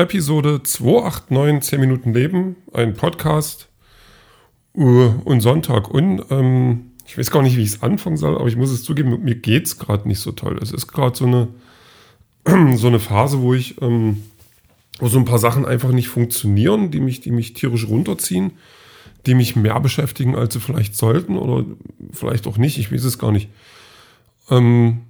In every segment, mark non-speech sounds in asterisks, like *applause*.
Episode 289, 10 Minuten Leben, ein Podcast uh, und Sonntag. Und ähm, ich weiß gar nicht, wie ich es anfangen soll, aber ich muss es zugeben, mir geht es gerade nicht so toll. Es ist gerade so eine, *clears throat* so eine Phase, wo ich, ähm, wo so ein paar Sachen einfach nicht funktionieren, die mich, die mich tierisch runterziehen, die mich mehr beschäftigen, als sie vielleicht sollten oder vielleicht auch nicht, ich weiß es gar nicht. Ähm,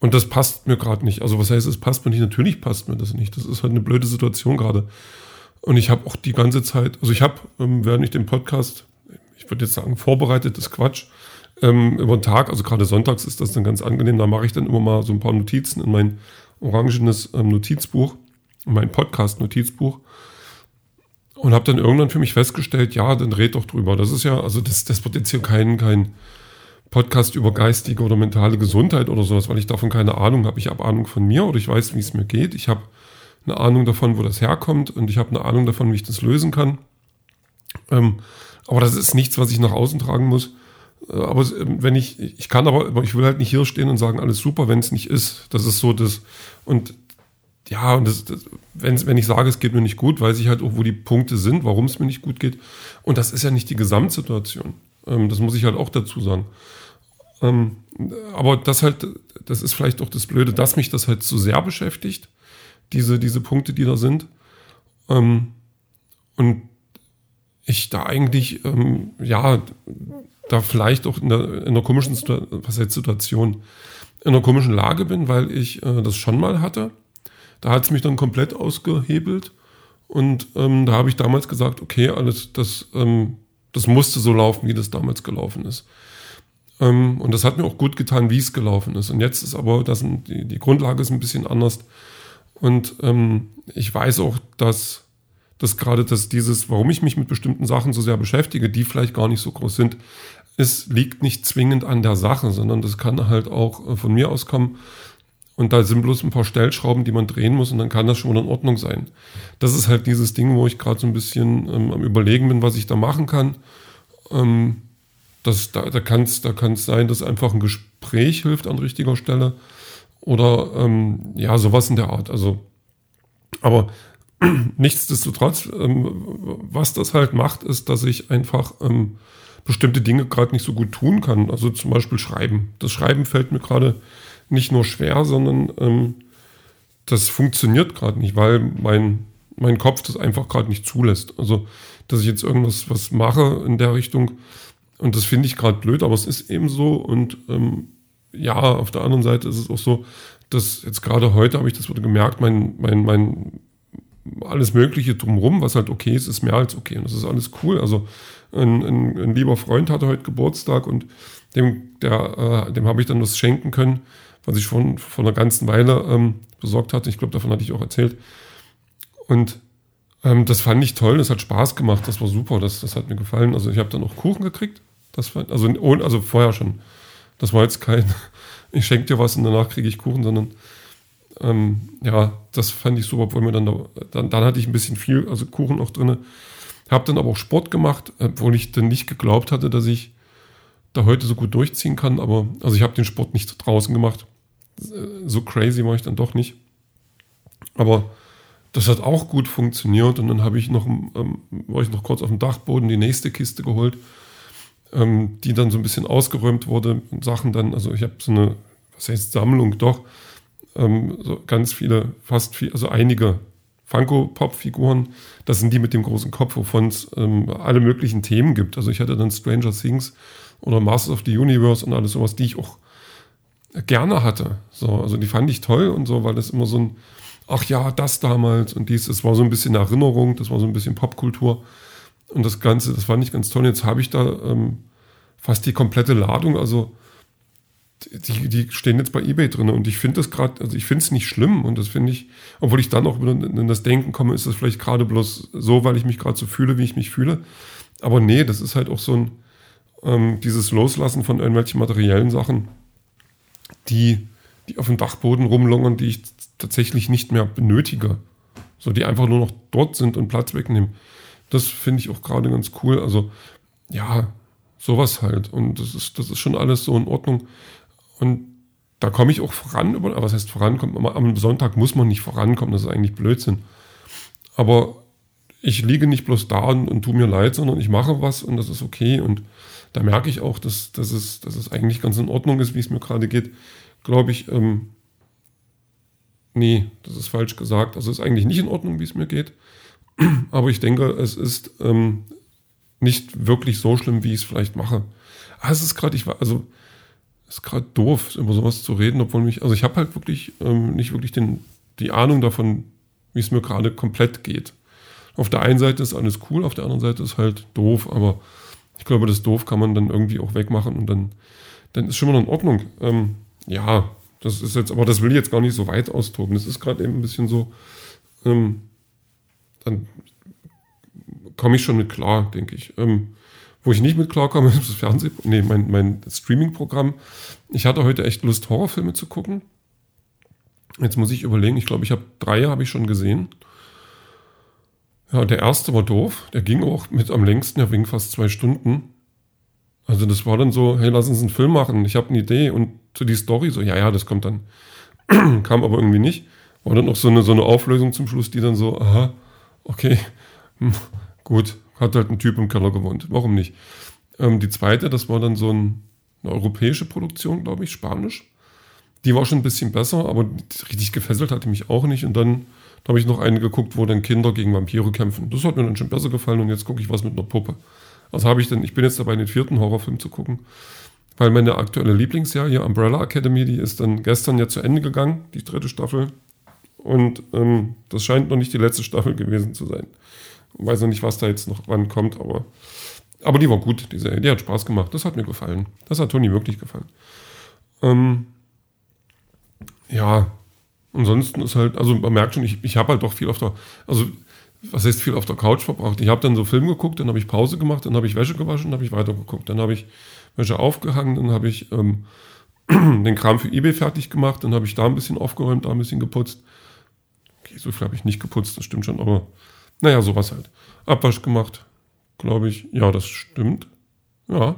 und das passt mir gerade nicht. Also was heißt, es passt mir nicht? Natürlich passt mir das nicht. Das ist halt eine blöde Situation gerade. Und ich habe auch die ganze Zeit, also ich habe, ähm, während ich den Podcast, ich würde jetzt sagen, vorbereitet, das Quatsch, ähm, über den Tag, also gerade sonntags ist das dann ganz angenehm, da mache ich dann immer mal so ein paar Notizen in mein orangenes ähm, Notizbuch, in mein Podcast-Notizbuch und habe dann irgendwann für mich festgestellt, ja, dann red doch drüber. Das ist ja, also das, das wird jetzt hier kein, kein, Podcast über geistige oder mentale Gesundheit oder sowas, weil ich davon keine Ahnung habe. Ich habe Ahnung von mir oder ich weiß, wie es mir geht. Ich habe eine Ahnung davon, wo das herkommt und ich habe eine Ahnung davon, wie ich das lösen kann. Ähm, aber das ist nichts, was ich nach außen tragen muss. Äh, aber ähm, wenn ich, ich kann aber, ich will halt nicht hier stehen und sagen, alles super, wenn es nicht ist. Das ist so das. Und ja, und das, das, wenn, wenn ich sage, es geht mir nicht gut, weiß ich halt auch, wo die Punkte sind, warum es mir nicht gut geht. Und das ist ja nicht die Gesamtsituation. Ähm, das muss ich halt auch dazu sagen. Ähm, aber das halt, das ist vielleicht auch das Blöde, dass mich das halt so sehr beschäftigt, diese, diese Punkte, die da sind. Ähm, und ich da eigentlich, ähm, ja, da vielleicht auch in, der, in einer komischen was heißt Situation, in einer komischen Lage bin, weil ich äh, das schon mal hatte. Da hat es mich dann komplett ausgehebelt. Und ähm, da habe ich damals gesagt, okay, alles, das, ähm, das musste so laufen, wie das damals gelaufen ist. Ähm, und das hat mir auch gut getan, wie es gelaufen ist. Und jetzt ist aber das, die, die Grundlage ist ein bisschen anders. Und ähm, ich weiß auch, dass, dass gerade dass dieses, warum ich mich mit bestimmten Sachen so sehr beschäftige, die vielleicht gar nicht so groß sind, es liegt nicht zwingend an der Sache, sondern das kann halt auch äh, von mir aus kommen. Und da sind bloß ein paar Stellschrauben, die man drehen muss und dann kann das schon in Ordnung sein. Das ist halt dieses Ding, wo ich gerade so ein bisschen ähm, am Überlegen bin, was ich da machen kann. Ähm, das, da da kann es da kann's sein, dass einfach ein Gespräch hilft an richtiger Stelle oder ähm, ja, sowas in der Art. Also, aber *clears throat* nichtsdestotrotz, ähm, was das halt macht, ist, dass ich einfach ähm, bestimmte Dinge gerade nicht so gut tun kann. Also zum Beispiel Schreiben. Das Schreiben fällt mir gerade nicht nur schwer, sondern ähm, das funktioniert gerade nicht, weil mein, mein Kopf das einfach gerade nicht zulässt. Also, dass ich jetzt irgendwas was mache in der Richtung, und das finde ich gerade blöd, aber es ist eben so. Und ähm, ja, auf der anderen Seite ist es auch so, dass jetzt gerade heute habe ich das wurde gemerkt, mein, mein, mein alles Mögliche drumherum, was halt okay ist, ist mehr als okay. Und das ist alles cool. Also ein, ein, ein lieber Freund hatte heute Geburtstag und dem, äh, dem habe ich dann was schenken können, was ich schon vor einer ganzen Weile ähm, besorgt hatte. Ich glaube, davon hatte ich auch erzählt. Und ähm, das fand ich toll, das hat Spaß gemacht, das war super, das, das hat mir gefallen. Also ich habe dann auch Kuchen gekriegt das war, also, also vorher schon. Das war jetzt kein, *laughs* ich schenke dir was und danach kriege ich Kuchen, sondern ähm, ja, das fand ich super, obwohl mir dann, da, dann, dann hatte ich ein bisschen viel, also Kuchen auch drin. Habe dann aber auch Sport gemacht, obwohl ich dann nicht geglaubt hatte, dass ich da heute so gut durchziehen kann. Aber also ich habe den Sport nicht draußen gemacht. So crazy war ich dann doch nicht. Aber das hat auch gut funktioniert und dann habe ich noch, ähm, war ich noch kurz auf dem Dachboden die nächste Kiste geholt ähm, die dann so ein bisschen ausgeräumt wurde und Sachen dann, also ich habe so eine, was heißt Sammlung doch, ähm, so ganz viele, fast viel, also einige Funko-Pop-Figuren, das sind die mit dem großen Kopf, wovon es ähm, alle möglichen Themen gibt. Also ich hatte dann Stranger Things oder Masters of the Universe und alles sowas, die ich auch gerne hatte. So, also die fand ich toll und so, weil das immer so ein, ach ja, das damals und dies, es war so ein bisschen Erinnerung, das war so ein bisschen Popkultur. Und das Ganze, das fand ich ganz toll. Jetzt habe ich da ähm, fast die komplette Ladung. Also die, die stehen jetzt bei eBay drin. Und ich finde das gerade, also ich finde es nicht schlimm. Und das finde ich, obwohl ich dann auch in das Denken komme, ist das vielleicht gerade bloß so, weil ich mich gerade so fühle, wie ich mich fühle. Aber nee, das ist halt auch so ein, ähm, dieses Loslassen von irgendwelchen materiellen Sachen, die, die auf dem Dachboden rumlungern, die ich tatsächlich nicht mehr benötige. So, die einfach nur noch dort sind und Platz wegnehmen. Das finde ich auch gerade ganz cool. Also, ja, sowas halt. Und das ist, das ist schon alles so in Ordnung. Und da komme ich auch voran. Aber was heißt vorankommen? Am Sonntag muss man nicht vorankommen. Das ist eigentlich Blödsinn. Aber ich liege nicht bloß da und, und tu mir leid, sondern ich mache was und das ist okay. Und da merke ich auch, dass, dass, es, dass es eigentlich ganz in Ordnung ist, wie es mir gerade geht. Glaube ich, ähm, nee, das ist falsch gesagt. Also es ist eigentlich nicht in Ordnung, wie es mir geht. Aber ich denke, es ist ähm, nicht wirklich so schlimm, wie ich es vielleicht mache. Ah, es ist gerade, ich war, also ist gerade doof, über sowas zu reden, obwohl mich, also ich habe halt wirklich ähm, nicht wirklich den, die Ahnung davon, wie es mir gerade komplett geht. Auf der einen Seite ist alles cool, auf der anderen Seite ist halt doof, aber ich glaube, das doof kann man dann irgendwie auch wegmachen und dann, dann ist schon mal in Ordnung. Ähm, ja, das ist jetzt, aber das will ich jetzt gar nicht so weit austoben. Das ist gerade eben ein bisschen so, ähm, dann komme ich schon mit klar, denke ich. Ähm, wo ich nicht mit klarkomme, *laughs* ist das Fernseh, nee, mein, mein Streaming-Programm. Ich hatte heute echt Lust, Horrorfilme zu gucken. Jetzt muss ich überlegen, ich glaube, ich habe drei habe ich schon gesehen. Ja, der erste war doof. Der ging auch mit am längsten, der ging fast zwei Stunden. Also das war dann so, hey, lass uns einen Film machen. Ich habe eine Idee und zu die Story so, ja, ja, das kommt dann. *clears throat* Kam aber irgendwie nicht. War dann noch so eine, so eine Auflösung zum Schluss, die dann so, aha, okay, hm, gut, hat halt ein Typ im Keller gewohnt. Warum nicht? Ähm, die zweite, das war dann so ein, eine europäische Produktion, glaube ich, Spanisch. Die war schon ein bisschen besser, aber richtig gefesselt hatte mich auch nicht. Und dann da habe ich noch eine geguckt, wo dann Kinder gegen Vampire kämpfen. Das hat mir dann schon besser gefallen und jetzt gucke ich was mit einer Puppe. Also habe ich dann, ich bin jetzt dabei, den vierten Horrorfilm zu gucken, weil meine aktuelle Lieblingsserie Umbrella Academy, die ist dann gestern ja zu Ende gegangen, die dritte Staffel. Und ähm, das scheint noch nicht die letzte Staffel gewesen zu sein. Ich weiß noch nicht, was da jetzt noch wann kommt, aber, aber die war gut, die Serie. Die hat Spaß gemacht. Das hat mir gefallen. Das hat Toni wirklich gefallen. Ähm, ja, Ansonsten ist halt, also man merkt schon, ich, ich habe halt doch viel auf der, also was heißt viel auf der Couch verbracht? Ich habe dann so Film geguckt, dann habe ich Pause gemacht, dann habe ich Wäsche gewaschen, dann habe ich weitergeguckt, dann habe ich Wäsche aufgehangen, dann habe ich ähm, *clears throat* den Kram für eBay fertig gemacht, dann habe ich da ein bisschen aufgeräumt, da ein bisschen geputzt. Okay, so viel habe ich nicht geputzt, das stimmt schon, aber naja, sowas halt. Abwasch gemacht, glaube ich. Ja, das stimmt. Ja.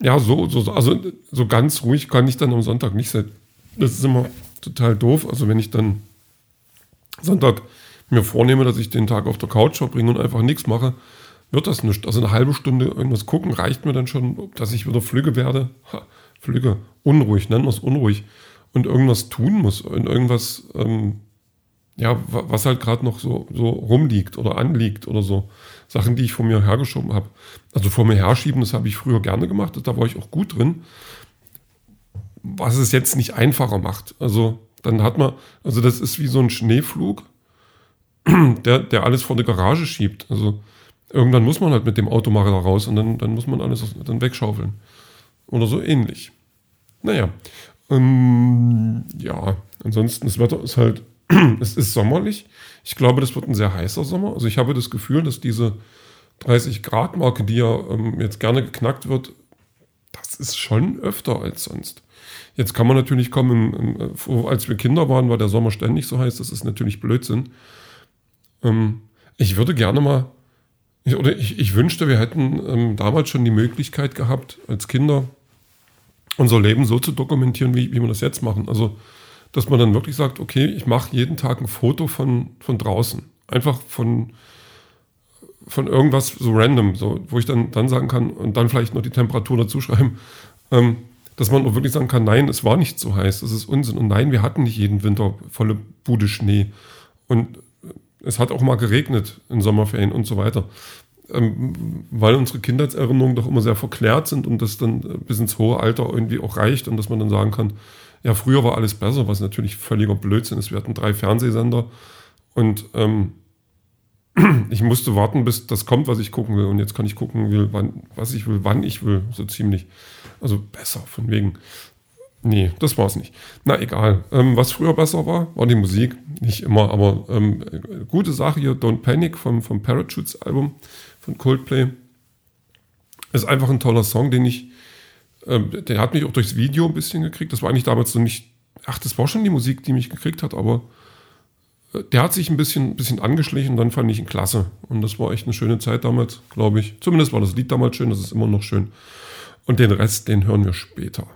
Ja, so, so, also so ganz ruhig kann ich dann am Sonntag nicht sein. Das ist immer total doof. Also wenn ich dann Sonntag mir vornehme, dass ich den Tag auf der Couch verbringe und einfach nichts mache, wird das nicht. Also eine halbe Stunde irgendwas gucken reicht mir dann schon, dass ich wieder flügge werde. Ha, flügge, unruhig, nennen wir es unruhig. Und irgendwas tun muss und irgendwas, ähm, ja, was halt gerade noch so, so rumliegt oder anliegt oder so. Sachen, die ich vor mir hergeschoben habe. Also vor mir herschieben, das habe ich früher gerne gemacht, da war ich auch gut drin was es jetzt nicht einfacher macht. Also dann hat man, also das ist wie so ein Schneeflug, *clears throat* der, der alles vor die Garage schiebt. Also irgendwann muss man halt mit dem Auto mal da raus und dann, dann muss man alles dann wegschaufeln. Oder so ähnlich. Naja, ähm, ja, ansonsten das Wetter ist halt, *clears throat* es ist sommerlich. Ich glaube, das wird ein sehr heißer Sommer. Also ich habe das Gefühl, dass diese 30 Grad Marke, die ja ähm, jetzt gerne geknackt wird, das ist schon öfter als sonst. Jetzt kann man natürlich kommen, äh, als wir Kinder waren, war der Sommer ständig so heiß, das ist natürlich Blödsinn. Ähm, ich würde gerne mal, oder ich, ich wünschte, wir hätten ähm, damals schon die Möglichkeit gehabt, als Kinder unser Leben so zu dokumentieren, wie, wie wir das jetzt machen. Also, dass man dann wirklich sagt, okay, ich mache jeden Tag ein Foto von, von draußen. Einfach von, von irgendwas so random, so, wo ich dann, dann sagen kann und dann vielleicht noch die Temperatur dazu schreiben. Ähm, dass man auch wirklich sagen kann, nein, es war nicht so heiß, das ist Unsinn. Und nein, wir hatten nicht jeden Winter volle Bude Schnee. Und es hat auch mal geregnet in Sommerferien und so weiter. Ähm, weil unsere Kindheitserinnerungen doch immer sehr verklärt sind und das dann bis ins hohe Alter irgendwie auch reicht und dass man dann sagen kann, ja, früher war alles besser, was natürlich völliger Blödsinn ist. Wir hatten drei Fernsehsender und ähm, *clears throat* ich musste warten, bis das kommt, was ich gucken will. Und jetzt kann ich gucken, will, wann, was ich will, wann ich will, so ziemlich. Also besser, von wegen. Nee, das war es nicht. Na egal. Ähm, was früher besser war, war die Musik. Nicht immer, aber ähm, gute Sache hier, Don't Panic vom, vom Parachutes Album von Coldplay. Ist einfach ein toller Song, den ich, ähm, der hat mich auch durchs Video ein bisschen gekriegt. Das war eigentlich damals so nicht, ach, das war schon die Musik, die mich gekriegt hat, aber äh, der hat sich ein bisschen, bisschen angeschlichen, dann fand ich ihn klasse. Und das war echt eine schöne Zeit damals, glaube ich. Zumindest war das Lied damals schön, das ist immer noch schön. Und den Rest, den hören wir später.